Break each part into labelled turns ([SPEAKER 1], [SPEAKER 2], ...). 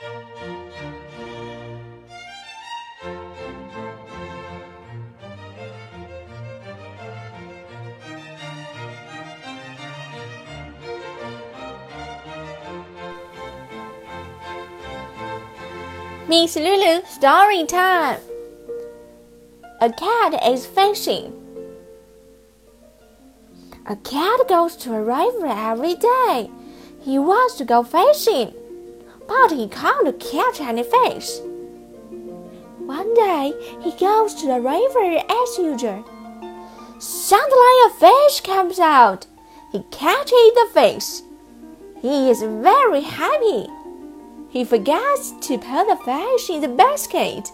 [SPEAKER 1] Miss Lulu story time. A cat is fishing. A cat goes to a river every day. He wants to go fishing, but he can't catch any fish. One day he goes to the river as usual. Suddenly a fish comes out. He catches the fish. He is very happy. He forgets to put the fish in the basket.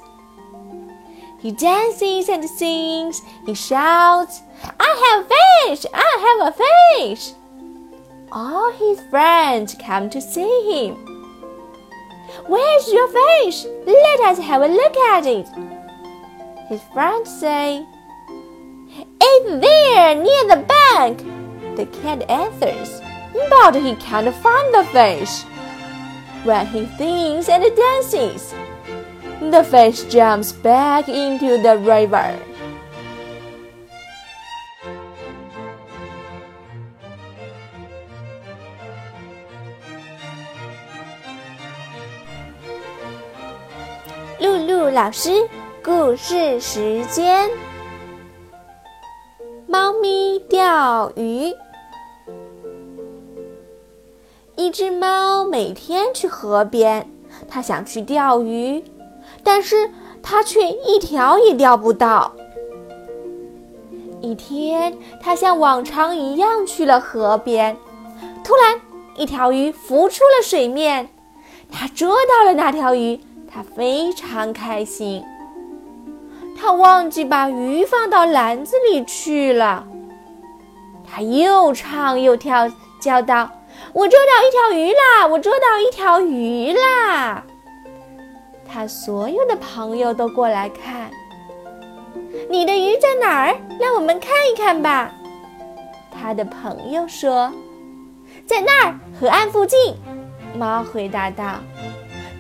[SPEAKER 1] He dances and sings. He shouts, I have fish! I have a fish! All his friends come to see him. Where's your fish? Let us have a look at it. His friends say, It's there near the bank. The cat answers, but he can't find the fish when he sings and dances. The fish jumps back into the river. 露露老师故事时间：猫咪钓鱼。一只猫每天去河边，它想去钓鱼，但是它却一条也钓不到。一天，它像往常一样去了河边，突然一条鱼浮出了水面，它捉到了那条鱼，它非常开心。它忘记把鱼放到篮子里去了，它又唱又跳，叫道。我捉到一条鱼啦！我捉到一条鱼啦！他所有的朋友都过来看。你的鱼在哪儿？让我们看一看吧。他的朋友说：“在那儿，河岸附近。”猫回答道。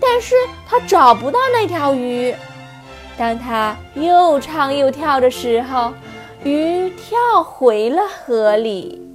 [SPEAKER 1] 但是他找不到那条鱼。当他又唱又跳的时候，鱼跳回了河里。